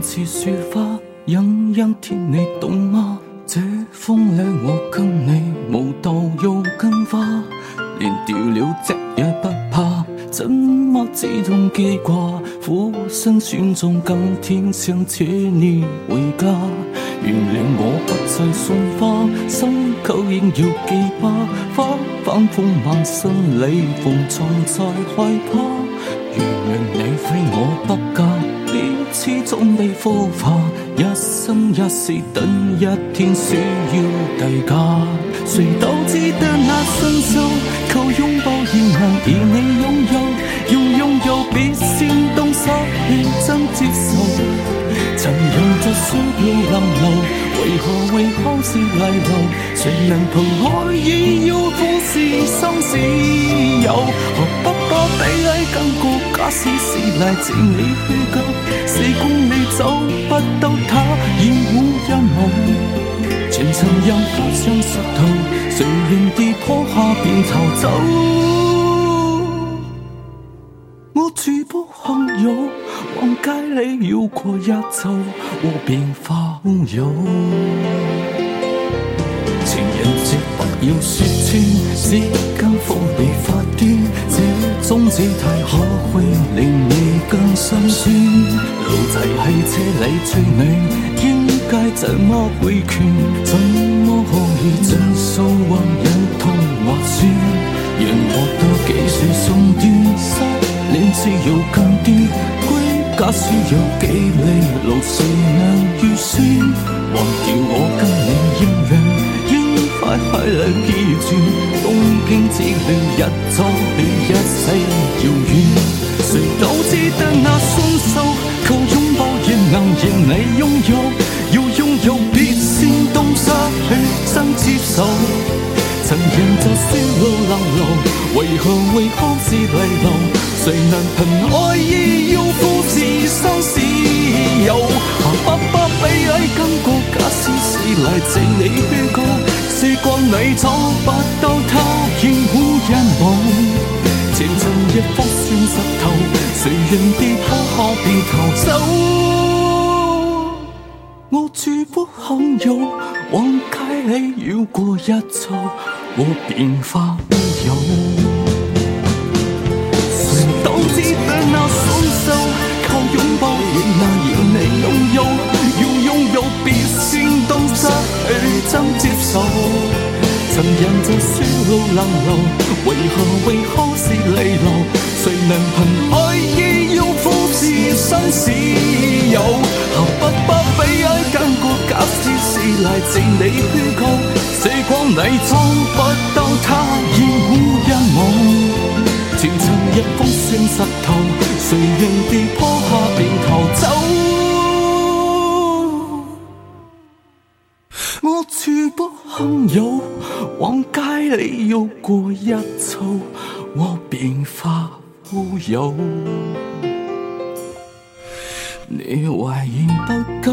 似雪花，隐隐天，你懂吗？这风里我跟你无道又跟花，连掉了职也不怕，怎么只懂记挂？俯身选中今天想请你回家，原谅我不再送花，心口应要记疤，花瓣风漫心里逢藏在害怕，原谅你非我不嫁。彼此终被孵化，一生一世等一天需要代价。谁都知得那双手能而你拥有，要拥有别煽动失去真接受。曾让这血路淋流，为何为何是泥流？谁能凭爱意要富士生死有？何不把悲哀更过假使是来自你虚构？时光里走不到他，厌恶一梦。前尘又花上石头，谁愿地坡下便逃走？我绝不幸有，往街里绕过一周，我便化乌有。情人节不要说穿，时间风里发端，这种姿态可会令你更心酸？路齐汽车里追你，应该怎么挥拳？怎么可以将数或恋只有更短。归家需要几里路，谁能预算？忘掉我跟你一样，应快快两记住。东京之恋，一早比一世遥远。谁都知得那双手。靠拥抱亦能让你拥有，要拥有别先动失去真接受。曾人在雪路冷流，为何为何是泪流？谁能凭爱意要富士生死有？何不把悲哀跟过假使是来自你虚构？时光里找不到他，厌恶一梦。前尘亦复算石头，谁人跌坡下便逃走？我绝不幸有，往街里绕过一周，我便化乌有。谁都知得那双手，靠拥抱亦能让你拥有，要拥有别先动失去怎接受？曾人在雪路冷流，为何为何是泪流？谁能凭爱意要富士生死有？何不把悲哀感过假使是来自你虚构？时光里装不到他厌恶。前尘亦风算石头，谁愿跌坡下便逃走？我绝不幸有，往街里绕过一周，我便化乌有。你怀疑不够，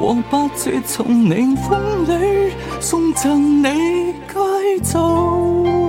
我把这丛凌风里送赠你街走。